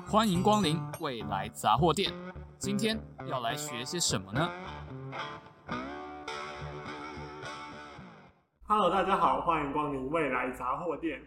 欢迎光临未来杂货店。今天要来学些什么呢？Hello，大家好，欢迎光临未来杂货店。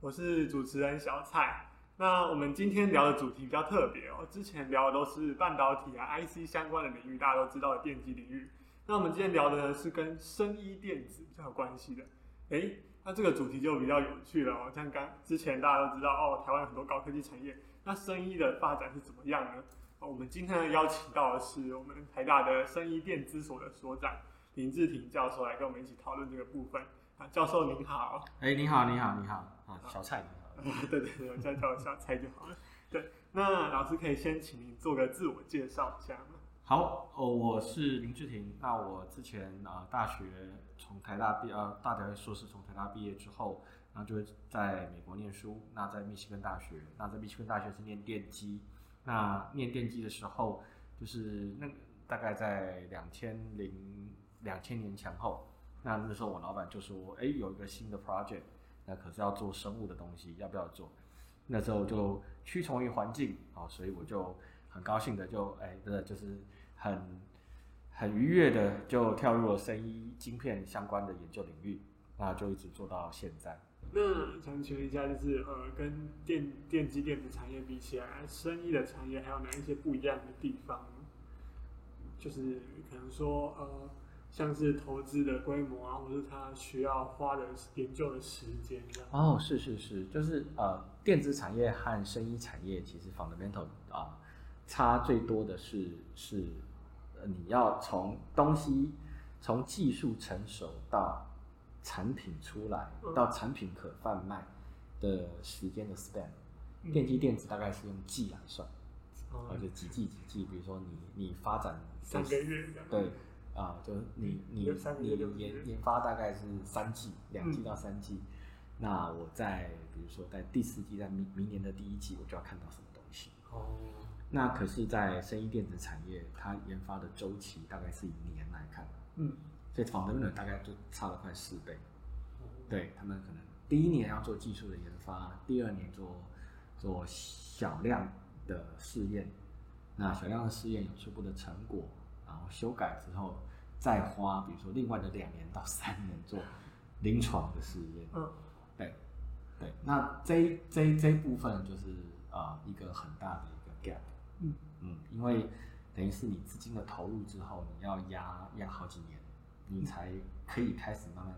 我是主持人小蔡。那我们今天聊的主题比较特别哦，之前聊的都是半导体啊、IC 相关的领域，大家都知道的电机领域。那我们今天聊的呢是跟生医电子比较有关系的。诶，那这个主题就比较有趣了哦。像刚之前大家都知道哦，台湾很多高科技产业，那生医的发展是怎么样呢？我们今天邀请到的是我们台大的生医电资所的所长林志廷教授来跟我们一起讨论这个部分。啊，教授您好。诶，你好，你好，你好。啊，小蔡你好。对对对，我叫叫小蔡就好了。对，那老师可以先请您做个自我介绍一下吗？好，哦，我是林志廷。那我之前啊、呃，大学从台大毕，呃，大学硕士从台大毕业之后，然后就在美国念书。那在密西根大学，那在密西根大学是念电机。那念电机的时候，就是那大概在两千零两千年前后。那那时候我老板就说，哎，有一个新的 project，那可是要做生物的东西，要不要做？那时候就屈从于环境啊，所以我就很高兴的就，哎，真的就是。很很愉悦的就跳入了生医晶片相关的研究领域，那就一直做到现在。那想请问一下，就是呃，跟电电机电子产业比起来，生意的产业还有哪一些不一样的地方？就是可能说呃，像是投资的规模啊，或是它需要花的研究的时间这样。哦，是是是，就是呃，电子产业和生意产业其实 fundamental 啊，差最多的是是。你要从东西从技术成熟到产品出来到产品可贩卖的时间的 span，电机电子大概是用季来算，而且几季几季，比如说你你发展三个月，对啊，就是你你你研研发大概是三季，两季到三季，那我在比如说在第四季，在明明年的第一季，我就要看到什么东西。哦。那可是，在生意电子产业，它研发的周期大概是以年来看，嗯，所以 fundamental 大概就差了快四倍，对，他们可能第一年要做技术的研发，第二年做做小量的试验，那小量的试验有初步的成果，然后修改之后，再花比如说另外的两年到三年做临床的试验，嗯，对，对，那这这这部分就是啊、呃、一个很大的一个 gap。嗯。嗯，因为等于是你资金的投入之后，你要压压好几年，你才可以开始慢慢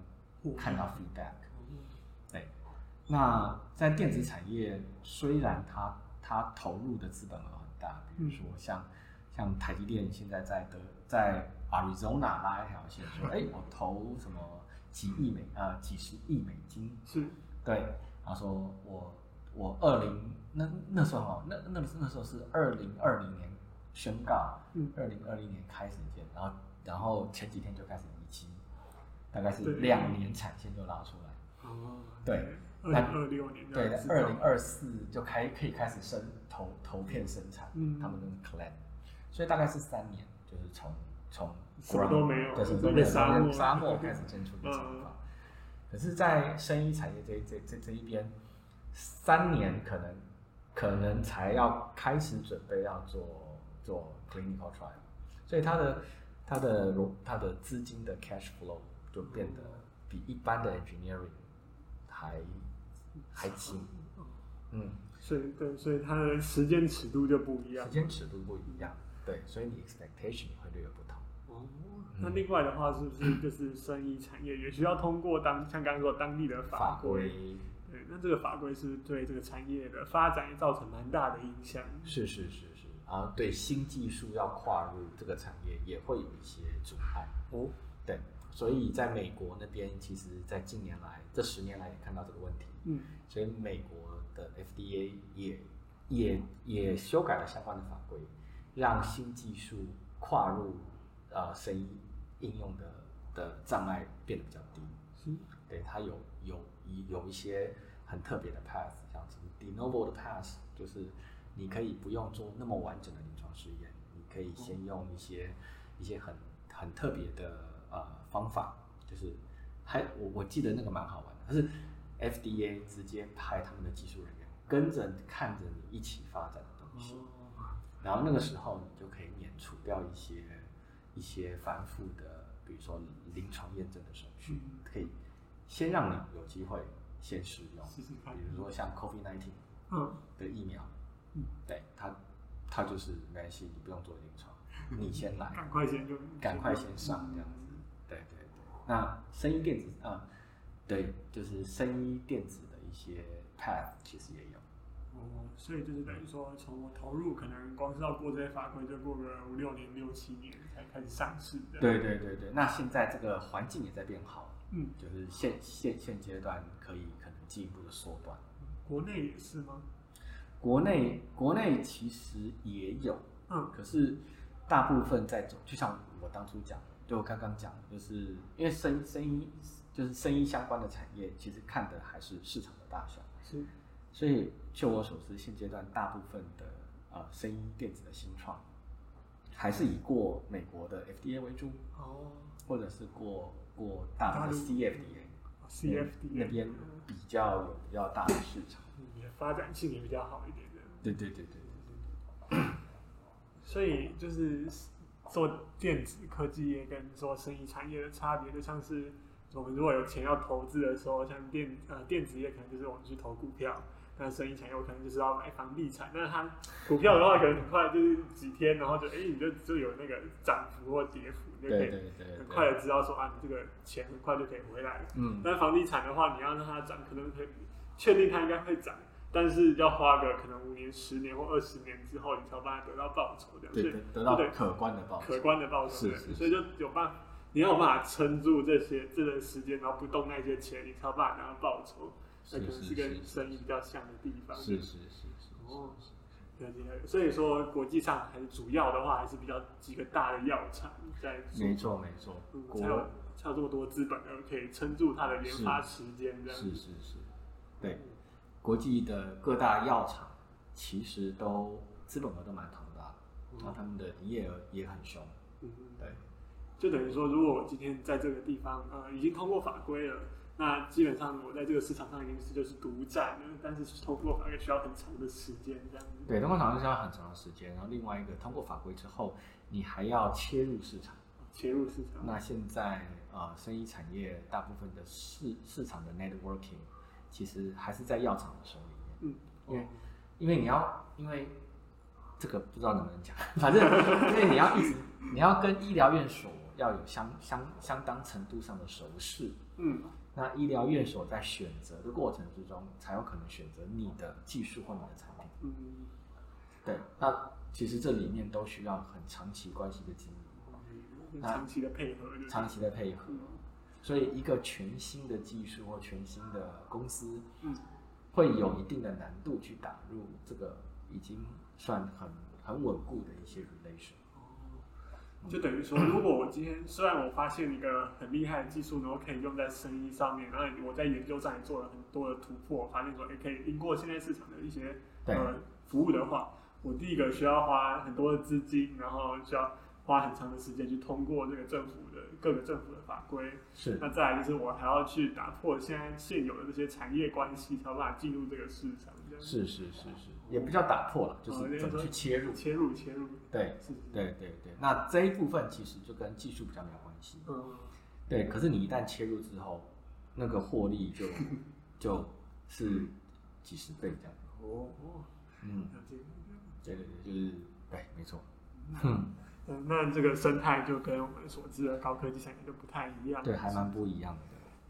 看到 feedback。对，那在电子产业，虽然它它投入的资本额很大，比如说像像台积电现在在德在 Arizona 拉一条线，说哎我投什么几亿美呃几十亿美金，是，对，他说我。我二零那那时候哈那那那时候是二零二零年宣告，二零二零年开始建，然后然后前几天就开始大概是两年产线就拉出来。哦，对，二零二六年对，二零二四就开可以开始生投投片生产，嗯，他们的 clan，所以大概是三年，就是从从什么都没有，就是从沙漠沙漠开始建出的厂房。可是，在生医产业这这这这一边。三年可能可能才要开始准备要做做 clinical trial，所以它的它的它的资金的 cash flow 就变得比一般的 engineering 还还紧。嗯，所以对，所以它的时间尺度就不一样。时间尺度不一样，对，所以你 expectation 会略有不同。哦，那另外的话是不是就是生意产业也需要通过当像刚刚说当地的法规？对，那这个法规是对这个产业的发展也造成蛮大的影响。是是是是，然后对新技术要跨入这个产业也会有一些阻碍。哦，对，所以在美国那边，其实，在近年来这十年来也看到这个问题。嗯，所以美国的 FDA 也也也修改了相关的法规，让新技术跨入呃生医应用的的障碍变得比较低。是，对，它有有。有一些很特别的 path，像什么 de novo 的 path，就是你可以不用做那么完整的临床试验，你可以先用一些一些很很特别的呃方法，就是还我我记得那个蛮好玩的，它是 FDA 直接派他们的技术人员跟着看着你一起发展的东西。然后那个时候你就可以免除掉一些一些繁复的，比如说临床验证的手续，可以先让你有机会先使用，比如说像 COVID-19 的疫苗，嗯。对它它就是没关系，你不用做临床，你先来，赶快先就赶快先上这样子。那声音电子啊，对，就是声音电子的一些 path 其实也有。哦，所以就是等于说，从我投入，可能光是要过这些法规，就过个五六年、六七年才开始上市。对对对对，那现在这个环境也在变好，嗯，就是现现现阶段可以可能进一步的缩短。国内也是吗？国内国内其实也有，嗯，可是大部分在走，就像我当初讲，就我刚刚讲的，就是因为生生医就是生医相关的产业，其实看的还是市场的大小，是。所以，就我所知，现阶段大部分的呃，生医电子的新创，还是以过美国的 FDA 为主，哦，或者是过过大陆的 CFDA，CFDA 那边比较有比较大的市场，发展性也比较好一点的。对对对对对对。所以就是做电子科技业跟做生意产业的差别，就像是我们如果有钱要投资的时候，像电呃电子业可能就是我们去投股票。那生意产业我可能就是要买房地产，那它股票的话，可能很快就是几天，然后就哎、欸，你就就有那个涨幅或跌幅，你就可以很快的知道说啊，你这个钱很快就可以回来了。嗯。但房地产的话，你要让它涨，可能可以确定它应该会涨，但是要花个可能五年、十年或二十年之后，你才有办法得到报酬，这样对，得到可观的报酬，可观的报酬。是，是，是，所以就有办法，你要有办法撑住这些这段时间，然后不动那些钱，你才有办法拿到报酬。那可能是跟生意比较像的地方。是是是是。哦，了解。所以说，国际上还是主要的话，还是比较几个大的药厂在做。没错没错。嗯，才有才有这么多资本，可以撑住它的研发时间这样。是是是。对，国际的各大药厂其实都资本额都蛮庞大，然后他们的营业额也很凶。对。就等于说，如果我今天在这个地方，呃，已经通过法规了。那基本上我在这个市场上已经是就是独占了，但是通过法规需要很长的时间，这样子。对，通过法规需要很长的时间，然后另外一个通过法规之后，你还要切入市场。切入市场。那现在呃，生意产业大部分的市市场的 networking，其实还是在药厂的手里面。嗯。因为因为你要因为这个不知道能不能讲，反正因为你要一直你要跟医疗院所要有相相相当程度上的熟识。嗯。那医疗院所在选择的过程之中，才有可能选择你的技术或你的产品。嗯，对。那其实这里面都需要很长期关系的经营，长期的配合，长期的配合。所以一个全新的技术或全新的公司，嗯，会有一定的难度去打入这个已经算很很稳固的一些 relation。就等于说，如果我今天虽然我发现一个很厉害的技术，然后可以用在生意上面，然后我在研究上也做了很多的突破，发现说也可以赢过现在市场的一些呃服务的话，我第一个需要花很多的资金，然后需要花很长的时间去通过这个政府的各个政府的法规。是。那再来就是我还要去打破现在现有的这些产业关系，才有办法进入这个市场。是是是是。也不叫打破了，就是怎么去切入，切入切入，对，是，对对对。那这一部分其实就跟技术比较没有关系，嗯，对。可是你一旦切入之后，那个获利就 就 是几十倍这样。哦哦，嗯，对对对，就是对，没错。嗯，那这个生态就跟我们所知的高科技产业就不太一样，对，还蛮不一样的。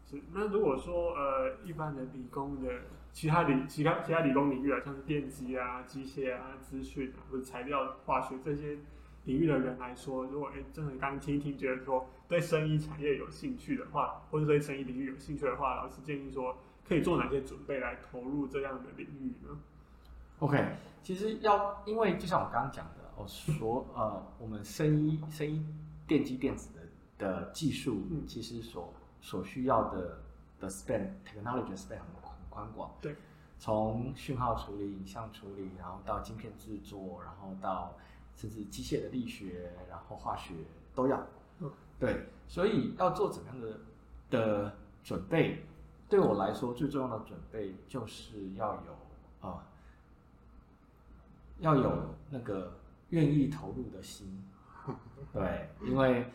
是，那如果说呃，一般的理工的。其他理其他其他理工领域啊，像是电机啊、机械啊、资讯啊，或者材料、化学这些领域的人来说，如果哎，真的刚听一听，觉得说对生医产业有兴趣的话，或者对生医领域有兴趣的话，老师建议说可以做哪些准备来投入这样的领域呢？OK，其实要因为就像我刚刚讲的，我说呃，我们声音声音电机电子的的技术，嗯、其实所所需要的的 span technology span 很很。宽广，对，从讯号处理、影像处理，然后到晶片制作，然后到甚至机械的力学，然后化学都要。嗯，对，所以要做怎么样的的准备？对我来说，最重要的准备就是要有啊、呃，要有那个愿意投入的心。对，因为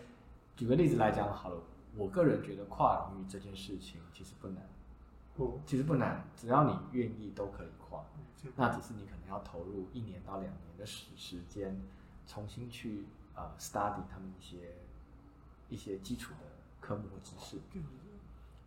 举个例子来讲好了，我个人觉得跨领域这件事情其实不难，哦，其实不难，只要你愿意都可以跨，那只是你可能要投入一年到两年的时时间，重新去呃 study 他们一些一些基础的科目和知识。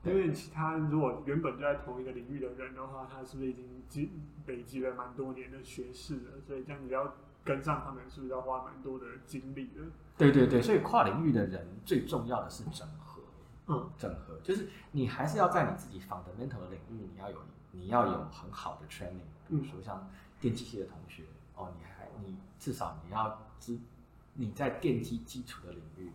因为其他如果原本就在同一个领域的人的话，他是不是已经积累积了蛮多年的学识了？所以这样你要跟上他们，是不是要花蛮多的精力的？对对对，所以跨领域的人最重要的是整合。嗯，整合就是你还是要在你自己 fundamental 的领域，你要有你要有很好的 training。比如说像电机系的同学，哦，你还你至少你要知你在电机基础的领域，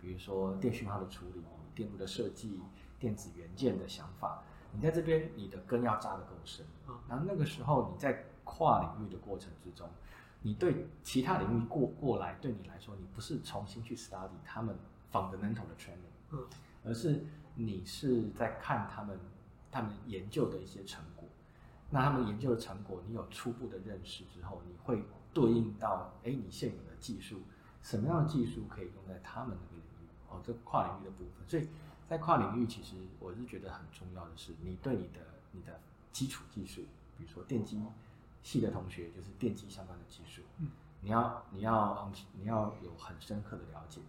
比如说电讯号的处理、电路的设计。电子元件的想法，你在这边你的根要扎得够深，然后那个时候你在跨领域的过程之中，你对其他领域过过来，对你来说，你不是重新去 study 他们 fundamental 的 training，而是你是在看他们他们研究的一些成果，那他们研究的成果，你有初步的认识之后，你会对应到，哎，你现有的技术，什么样的技术可以用在他们那个领域？哦，这跨领域的部分，所以。在跨领域，其实我是觉得很重要的是，你对你的你的基础技术，比如说电机系的同学，就是电机相关的技术，你要你要你要有很深刻的了解，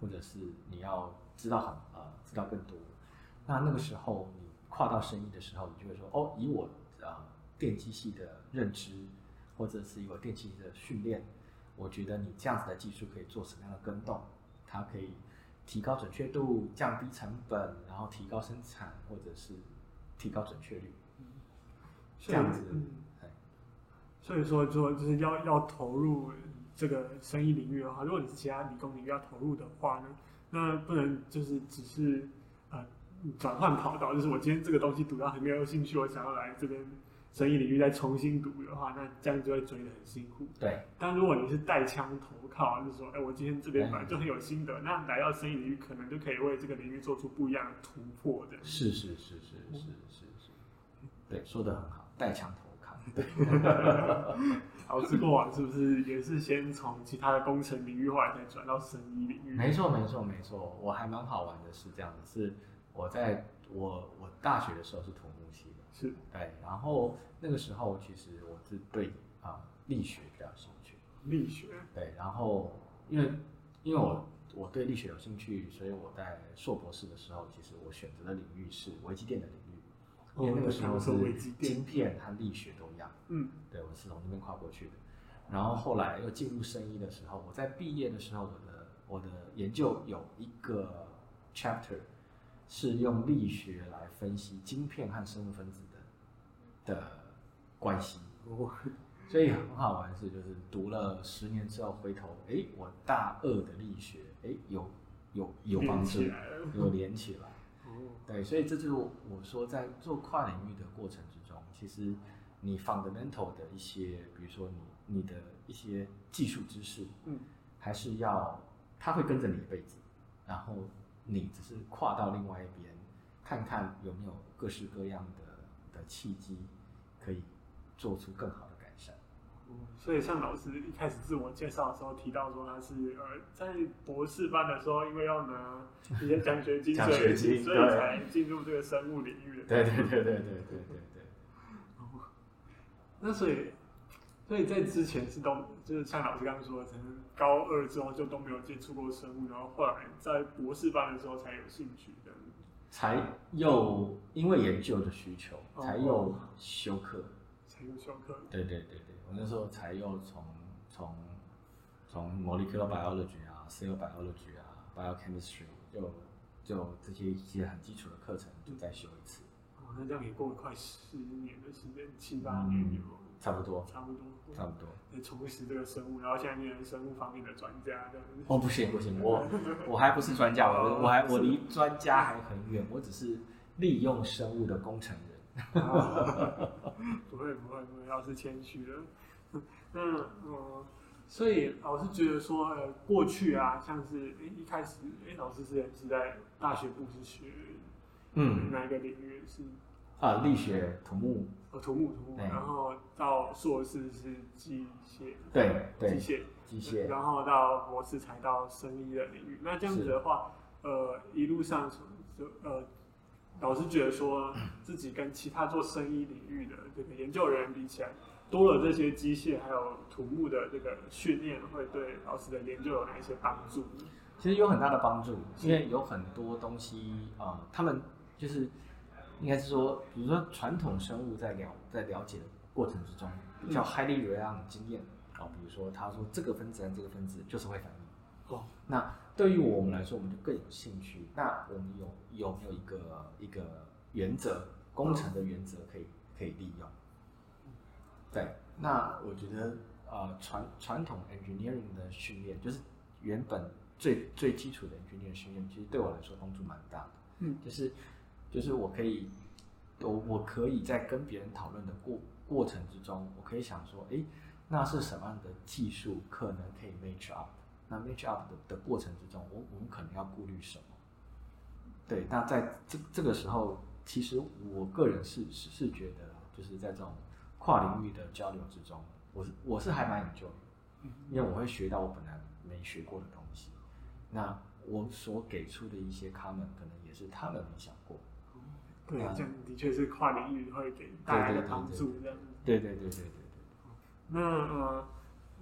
或者是你要知道很呃知道更多。那那个时候你跨到生意的时候，你就会说哦，以我呃电机系的认知，或者是以我电机系的训练，我觉得你这样子的技术可以做什么样的跟动，它可以。提高准确度，降低成本，然后提高生产，或者是提高准确率，这样子。嗯，所以说，说就是要要投入这个生意领域的话，如果你是其他理工领域要投入的话呢，那不能就是只是呃转换跑道，就是我今天这个东西读到很没有兴趣，我想要来这边。生意领域再重新读的话，那这样就会追得很辛苦。对，但如果你是带枪投靠，就是说，哎，我今天这边本来就很有心得，那来到生意领域，可能就可以为这个领域做出不一样的突破的。是是是是是是是，对，说的很好，带枪投 靠。对，老师过往是不是也是先从其他的工程领域，后来再转到生意领域？没错没错没错，我还蛮好玩的是这样子，是我在我我大学的时候是土木系的，是对，然后。那个时候，其实我是对啊、呃、力学比较有兴趣。力学。对，然后因为因为我我对力学有兴趣，所以我在硕博士的时候，其实我选择的领域是微机电的领域。因为那个时候是晶片和力学都一样。嗯。对，我是从那边跨过去的。然后后来又进入生医的时候，我在毕业的时候，我的我的研究有一个 chapter 是用力学来分析晶片和生物分子的的。关系，所以很好玩的是，就是读了十年之后回头，哎，我大二的力学，哎，有有有帮助，有连起来。对，所以这就是我说在做跨领域的过程之中，其实你 fundamental 的一些，比如说你你的一些技术知识，嗯，还是要他会跟着你一辈子，然后你只是跨到另外一边，看看有没有各式各样的的契机，可以做出更好的改善。嗯，所以像老师一开始自我介绍的时候提到说，他是呃在博士班的时候，因为要拿一些奖学金，奖学金，所以才进入这个生物领域的。对对对对对对对。那所以，所以在之前是都就是像老师刚刚说的，可能高二之后就都没有接触过生物，然后后来在博士班的时候才有兴趣的。才又因为研究的需求，才又修课。才又修课对对对对，我那时候才又从从从 molecular biology 啊，cell biology 啊，biochemistry 就就这些一些很基础的课程就再修一次。哦，那这样也过了快十年的时间，七八年有、嗯、差不多，差不多，差不多。你重拾这个生物，然后现在变成生物方面的专家这样子。哦，不行不行，我我还不是专家，我我还我离专家还很远，我只是利用生物的工程人。不会不会不会，老师谦虚了。那呃，所以老师觉得说，呃，过去啊，像是诶一开始，诶老师之前是在大学部是学，嗯，哪一个领域是？啊，力学、土木。哦，土木土木。然后到硕士是机械，对对，机械机械，然后到博士才到生医的领域。那这样子的话，呃，一路上就呃，老师觉得说 自己跟其他做生医领域的这个研究人员比起来，多了这些机械还有土木的这个训练，会对老师的研究有哪一些帮助？其实有很大的帮助，因为有很多东西啊、呃，他们就是应该是说，比如说传统生物在了在了解的过程之中，比较 highly reliant 的经验啊、呃，比如说他说这个分子和这个分子就是会反应。哦，那对于我们来说，我们就更有兴趣。那我们有有没有一个一个原则，工程的原则可以可以利用？对，那我觉得呃传传统 engineering 的训练就是原本。最最基础的 engineering 训练，其实对我来说帮助蛮大的。嗯，就是就是我可以，我我可以在跟别人讨论的过过程之中，我可以想说，哎，那是什么样的技术可能可以 match up？那 match up 的的过程之中，我我们可能要顾虑什么？对，那在这这个时候，其实我个人是是是觉得，就是在这种跨领域的交流之中，我是我是还蛮 enjoy 的，因为我会学到我本来没学过的东西。那我所给出的一些 comment 可能也是他们没想过。对，这样的确是跨领域会给大家的帮助，这样。对对对对对对。那呃，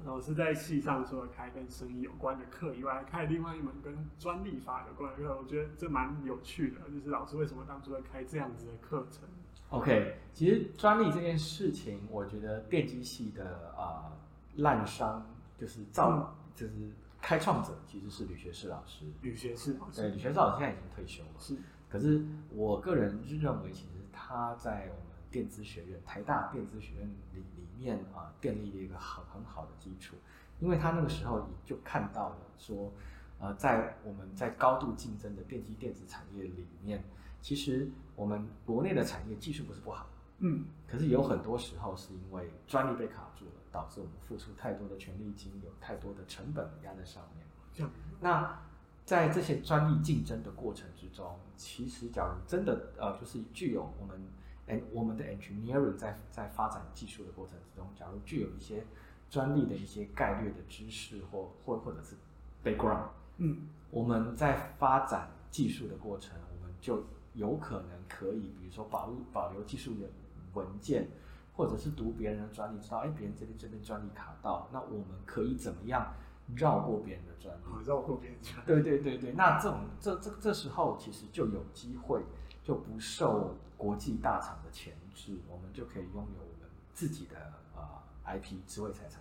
老师在系上除了开跟生意有关的课以外，还开另外一门跟专利法有关的课，我觉得这蛮有趣的。就是老师为什么当初会开这样子的课程？OK，其实专利这件事情，我觉得电机系的啊、呃、滥觴就是造、嗯、就是。开创者其实是吕学士老师，吕学士老师，对，吕学士老师现在已经退休了。是，可是我个人认为，其实他在我们电子学院、台大电子学院里里面啊，建立了一个很很好的基础，因为他那个时候也就看到了说，呃，在我们在高度竞争的电机电子产业里面，其实我们国内的产业技术不是不好，嗯，可是有很多时候是因为专利被卡住了。导致我们付出太多的权利金，有太多的成本压在上面。那在这些专利竞争的过程之中，其实假如真的呃，就是具有我们哎我们的 engineering 在在发展技术的过程之中，假如具有一些专利的一些概略的知识或或或者是 background，嗯，我们在发展技术的过程，我们就有可能可以，比如说保留保留技术的文件。或者是读别人的专利，知道哎，别人这边这边专利卡到，那我们可以怎么样绕过别人的专利？绕过别人专利。对对对对，那这种这这这时候其实就有机会，就不受国际大厂的钳制，我们就可以拥有我们自己的呃 IP 智慧财产。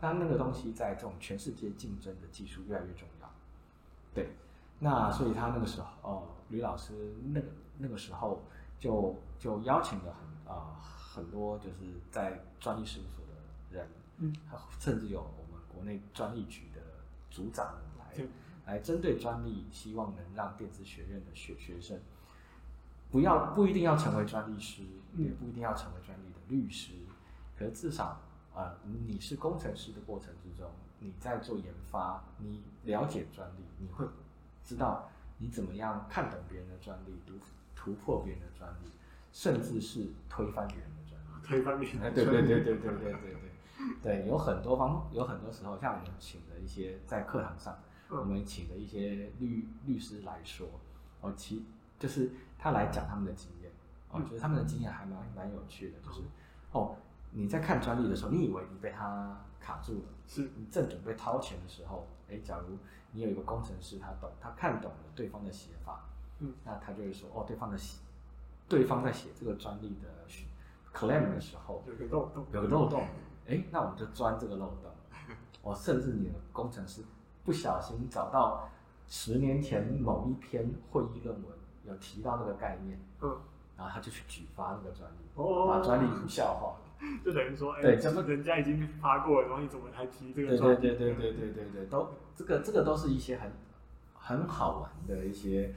那那个东西在这种全世界竞争的技术越来越重要。对，那所以他那个时候呃，吕老师那个那个时候就就邀请了很啊。呃很多就是在专利事务所的人，嗯，甚至有我们国内专利局的组长来，嗯、来针对专利，希望能让电子学院的学学生不要不一定要成为专利师，嗯、也不一定要成为专利的律师，可是至少啊、呃，你是工程师的过程之中，你在做研发，你了解专利，你会知道你怎么样看懂别人的专利，突突破别人的专利，甚至是推翻别人的专利。推翻别人，对对对对对对对对对，有很多方，有很多时候，像我们请的一些在课堂上，嗯、我们请的一些律律师来说，哦，其就是他来讲他们的经验，哦，觉得他们的经验还蛮蛮有趣的，就是哦，你在看专利的时候，你以为你被他卡住了，是。你正准备掏钱的时候，哎，假如你有一个工程师，他懂，他看懂了对方的写法，嗯，那他就会说，哦，对方的写，对方在写这个专利的。claim 的时候有个漏洞，有个漏洞，哎，那我们就钻这个漏洞。我甚至你的工程师不小心找到十年前某一篇会议论文有提到这个概念，嗯，然后他就去举发那个专利，哦，把专利无效化，就等于说，哎，对，怎么人家已经发过了，然后你怎么还提这个？对对对对对对对，都这个这个都是一些很很好玩的一些，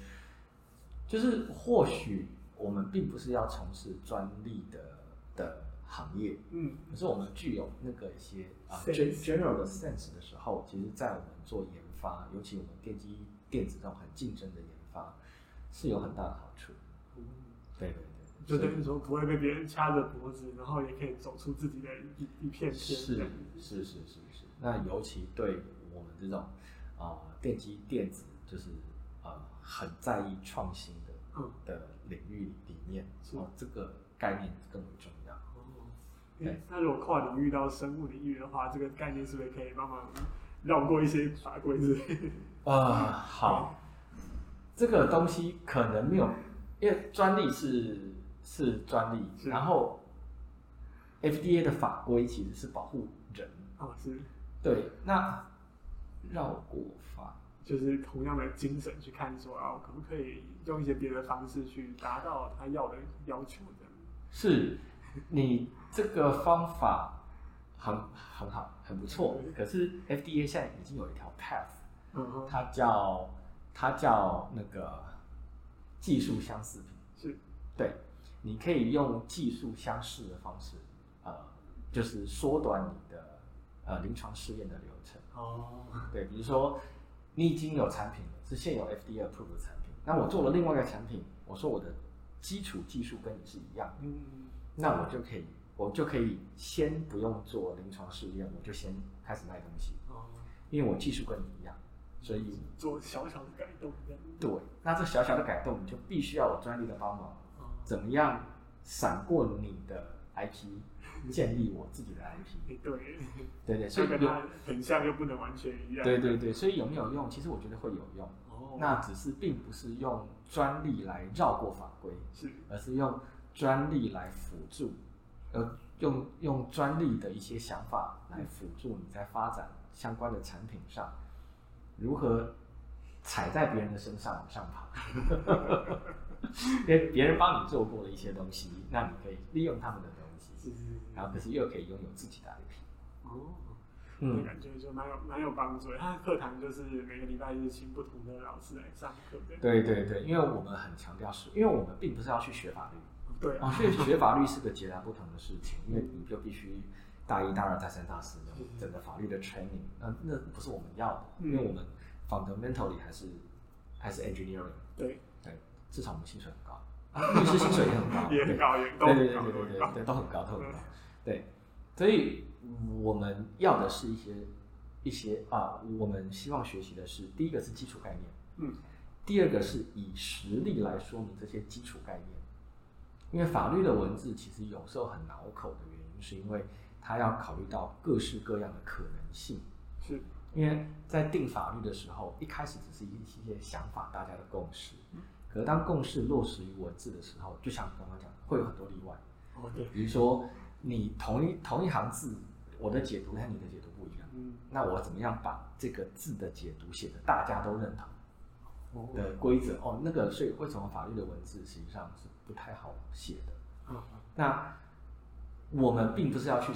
就是或许我们并不是要从事专利的。的行业，嗯，可是我们具有那个一些啊 general 的 sense 的时候，其实，在我们做研发，尤其我们电机电子这种很竞争的研发，是有很大的好处。嗯，对对对，就等于说不会被别人掐着脖子，然后也可以走出自己的一一片天。是是是是是。那尤其对我们这种啊、呃、电机电子，就是呃很在意创新的、嗯、的领域里面，哦、呃，这个概念更为重要。那如果跨领域到生物领域的话，这个概念是不是可以慢慢绕过一些法规之类的？啊，好。这个东西可能没有，因为专利是是专利，然后 FDA 的法规其实是保护人啊，是，对，那绕过法就是同样的精神去看说啊，可不可以用一些别的方式去达到他要的要求的？是，你这个方法很很好，很不错，可是 FDA 现在已经有一条 path，嗯哼，它叫。它叫那个技术相似品，是，对，你可以用技术相似的方式，呃，就是缩短你的呃临床试验的流程。哦，对，比如说你已经有产品了，是现有 FDA approved 的产品，那我做了另外一个产品，我说我的基础技术跟你是一样，嗯，那我就可以，我就可以先不用做临床试验，我就先开始卖东西，哦，因为我技术跟你一样。所以做小小的改动，对，那这小小的改动，你就必须要有专利的帮忙。怎么样闪过你的 IP，建立我自己的 IP？对，对对，所以跟它很像又不能完全一样。对对对，所以有没有用？其实我觉得会有用。哦，那只是并不是用专利来绕过法规，是，而是用专利来辅助，呃，用用专利的一些想法来辅助你在发展相关的产品上。如何踩在别人的身上往上爬？因为别人帮你做过的一些东西，那你可以利用他们的东西，是是是，然后可是又可以拥有自己的 IP。哦，嗯，感觉就蛮有蛮有帮助的。他的课堂就是每个礼拜日请不同的老师来上课。对对对，因为我们很强调是，因为我们并不是要去学法律。对啊，所以学法律是个截然不同的事情，因为你就必须。大一、大二、大三、大四的整个法律的 training，那那不是我们要的，因为我们 fundamentally 还是还是 engineering。对。对，至少我们薪水很高，律师薪水也很高，也很高，也对对对对对对，都很高，都很高。对，所以我们要的是一些一些啊，我们希望学习的是第一个是基础概念，嗯，第二个是以实例来说明这些基础概念，因为法律的文字其实有时候很拗口的原因是因为。它要考虑到各式各样的可能性，是，因为在定法律的时候，一开始只是一些想法，大家的共识。可是当共识落实于文字的时候，就像刚刚讲，会有很多例外。哦，对。比如说，你同一同一行字，我的解读和你的解读不一样。嗯。那我怎么样把这个字的解读写得大家都认同的规则？哦，那个，所以为什么法律的文字实际上是不太好写的？嗯。那我们并不是要去。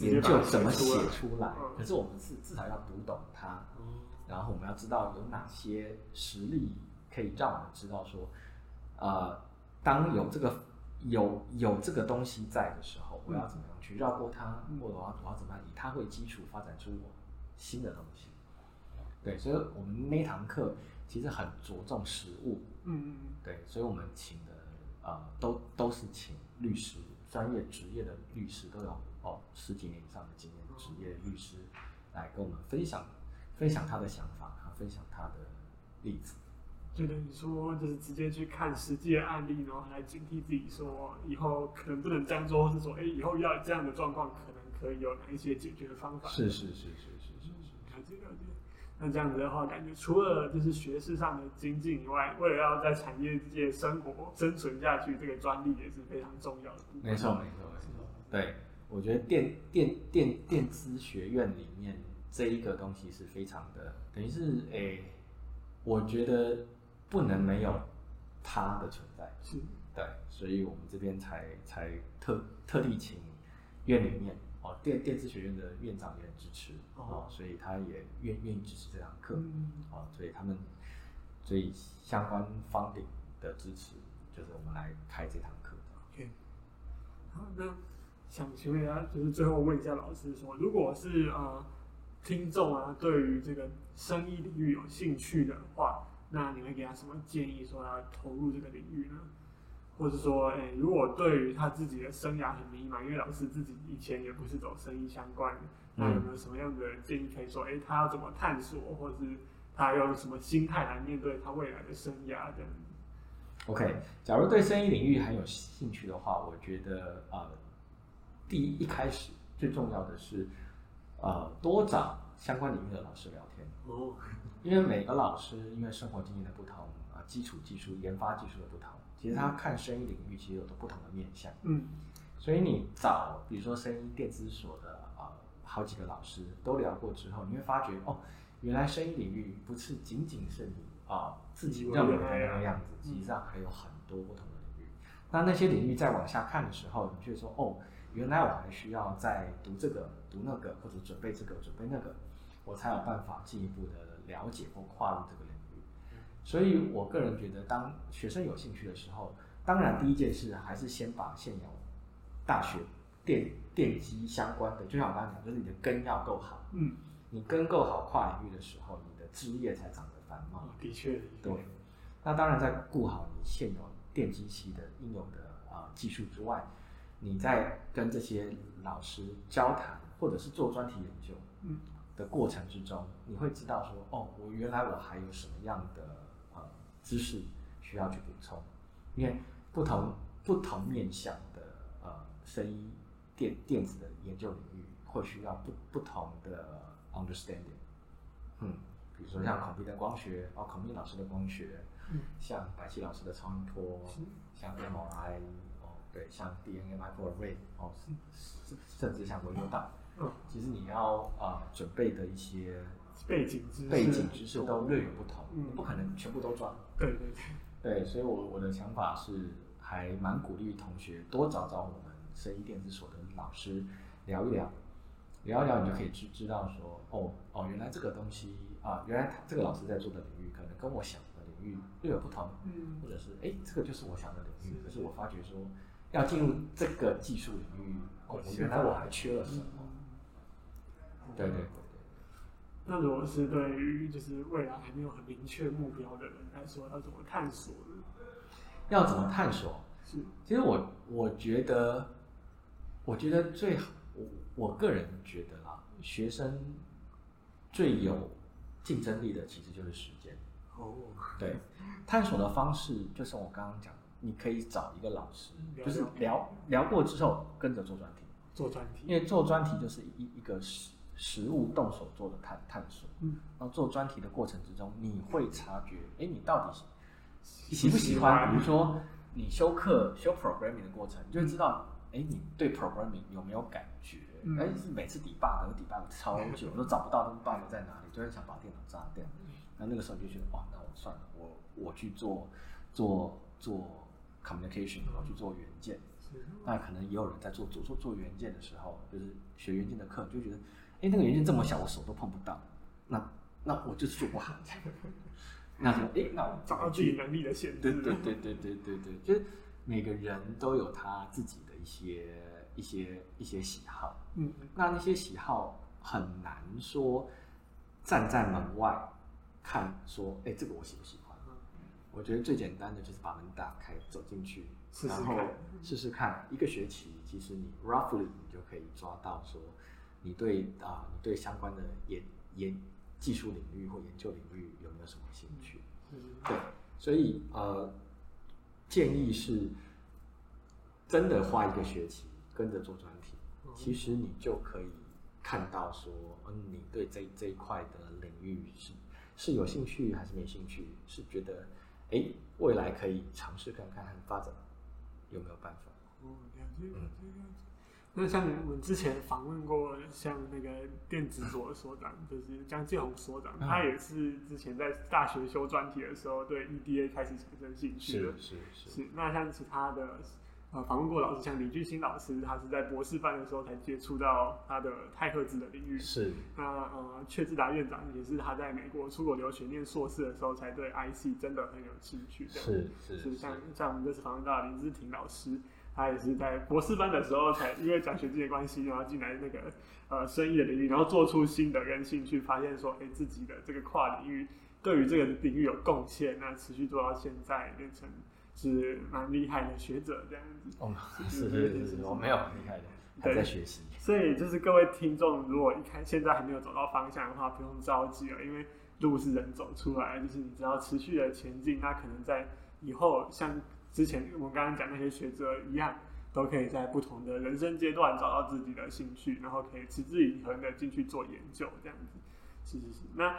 研究怎么写出来，可是我们是至少要读懂它，然后我们要知道有哪些实例可以让我们知道说，呃，当有这个有有这个东西在的时候，我要怎么样去绕过它，或者我要我要怎么样以它为基础发展出我新的东西。对，所以我们那堂课其实很着重实务，嗯嗯，对，所以我们请的呃都都是请律师，专业职业的律师都有。哦，十几年以上的经验职业律师来跟我们分享，分享他的想法，他分享他的例子。就等于说，就是直接去看实际的案例，然后来警惕自己，说以后可能不能这样做，或是说，哎，以后遇到这样的状况，可能可以有哪一些解决的方法。是是是是是是是，了解了解。那这样子的话，感觉除了就是学识上的精进以外，为了要在产业界生活生存下去，这个专利也是非常重要的。没错没错没错，对。我觉得电电电电资学院里面这一个东西是非常的，等于是诶、欸，我觉得不能没有它的存在，是对，所以我们这边才才特特地请院里面哦电电子学院的院长也很支持哦，所以他也愿愿意支持这堂课，嗯、哦，所以他们所以相关 funding 的支持就是我们来开这堂课。OK，好那。想请问一下，就是最后问一下老师说，如果是呃听众啊，对于这个生意领域有兴趣的话，那你会给他什么建议，说要投入这个领域呢？或者说，哎、欸，如果对于他自己的生涯很迷茫，因为老师自己以前也不是走生意相关的，那有没有什么样的建议可以说，哎、欸，他要怎么探索，或是他要用什么心态来面对他未来的生涯这样子？OK，假如对生意领域很有兴趣的话，我觉得呃，第一一开始最重要的是，呃，多找相关领域的老师聊天哦，因为每个老师因为生活经验的不同啊，基础技术、研发技术的不同。其实他看生意领域，其实有着不同的面向。嗯，所以你找，比如说生意电子所的啊、呃，好几个老师都聊过之后，你会发觉哦，原来生意领域不是仅仅是你啊、呃、自己认为的那个样子，实际上还有很多不同的领域。那那些领域再往下看的时候，你就会说哦，原来我还需要再读这个、读那个，或者准备这个、准备那个，我才有办法进一步的了解或跨入这个领域。所以，我个人觉得，当学生有兴趣的时候，当然第一件事还是先把现有大学电电机相关的，就像我刚刚讲，就是你的根要够好。嗯。你根够好，跨领域的时候，你的枝叶才长得繁茂。的确。对。那当然，在顾好你现有电机系的应有的啊、呃、技术之外，你在跟这些老师交谈，或者是做专题研究，嗯，的过程之中，你会知道说，哦，我原来我还有什么样的。知识需要去补充，因为不同不同面向的呃，声音电电子的研究领域会需要不不同的 understanding，嗯，比如说像孔斌的光学哦，孔斌老师的光学，嗯，像白皙老师的超音波，像 MRI 哦，对，像 DNA microarray 哦，甚甚至像微流道，嗯，其实你要啊、呃、准备的一些。背景知识，背景知识都略有不同，嗯，不可能全部都装。对对对，对，所以我我的想法是，还蛮鼓励同学多找找我们生医电子所的老师聊一聊，聊一聊，你就可以知知道说，哦哦，原来这个东西啊，原来他这个老师在做的领域可能跟我想的领域略有不同，嗯，或者是哎，这个就是我想的领域，可是我发觉说，要进入这个技术领域，哦，原来我还缺了什么？对对。那如果是对于就是未来还没有很明确目标的人来说，要怎么探索呢？要怎么探索？是，其实我我觉得，我觉得最好，我我个人觉得啦，学生最有竞争力的其实就是时间。哦，对，探索的方式就是我刚刚讲的，你可以找一个老师，就是聊聊过之后跟着做专题，做专题，因为做专题就是一一个是。实物动手做的探探索，嗯，然后做专题的过程之中，你会察觉，哎，你到底喜不喜欢？比如说你修课修 programming 的过程，你就会知道，哎，你对 programming 有没有感觉？哎，是每次 debug 都 debug 超久，都找不到那个 bug 在哪里，就会想把电脑炸掉。那那个时候你就觉得，哇，那我算了，我我去做做做 communication，我去做元件。那可能也有人在做做做做元件的时候，就是学元件的课，就觉得。哎，那个元件这么小，我手都碰不到，那那我就是做不好。那就哎，那我找到自己能力的限制。对对 对对对对对，就是每个人都有他自己的一些一些一些喜好。嗯，那那些喜好很难说站在门外看说，哎，这个我喜不喜欢？我觉得最简单的就是把门打开，走进去，然后试试看。一个学期，其实你 roughly 你就可以抓到说。你对啊，你对相关的研研技术领域或研究领域有没有什么兴趣？嗯，对，所以呃，建议是真的花一个学期跟着做专题，其实你就可以看到说，嗯，你对这这一块的领域是是有兴趣还是没兴趣？是觉得哎，未来可以尝试看看发展有没有办法？嗯，那像我们之前访问过，像那个电子所的所长，就是江建宏所长，他也是之前在大学修专题的时候，对 EDA 开始产生兴趣的。是是是，是。那像其他的呃访问过老师，像李俊兴老师，他是在博士班的时候才接触到他的太赫兹的领域。是。那呃，阙志达院长也是他在美国出国留学念硕士的时候，才对 IC 真的很有兴趣。是是是。像像我们这次访问到林志廷老师。他也是在博士班的时候才因为奖学金的关系，然后进来那个呃生意的领域，然后做出新的跟兴趣，发现说，哎、欸，自己的这个跨领域对于这个领域有贡献，那持续做到现在，变成是蛮厉害的学者这样子。哦，是是是，我没有很厉害的，还在学习。所以就是各位听众，如果一开现在还没有找到方向的话，不用着急了，因为路是人走出来，就是你只要持续的前进，那可能在以后像之前我们刚刚讲那些学者一样。都可以在不同的人生阶段找到自己的兴趣，然后可以持之以恒的进去做研究，这样子。是是是。那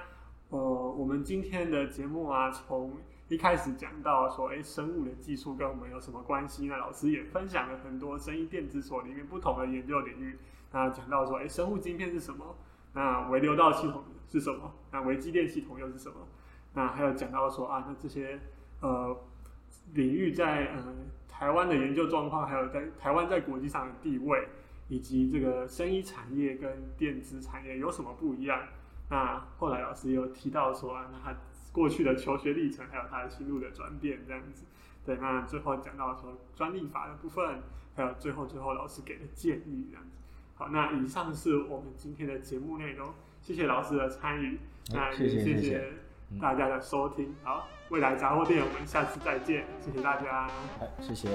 呃，我们今天的节目啊，从一开始讲到说，哎，生物的技术跟我们有什么关系？那老师也分享了很多生医电子所里面不同的研究领域。那讲到说，哎，生物晶片是什么？那微流道系统是什么？那微机电系统又是什么？那还有讲到说啊，那这些呃领域在呃。台湾的研究状况，还有在台湾在国际上的地位，以及这个生医产业跟电子产业有什么不一样？那后来老师有提到说，那他过去的求学历程，还有他的心路的转变这样子。对，那最后讲到说专利法的部分，还有最后最后老师给的建议这样子。好，那以上是我们今天的节目内容，谢谢老师的参与，那也谢谢。大家的收听，好，未来杂货店，我们下次再见，谢谢大家，谢谢。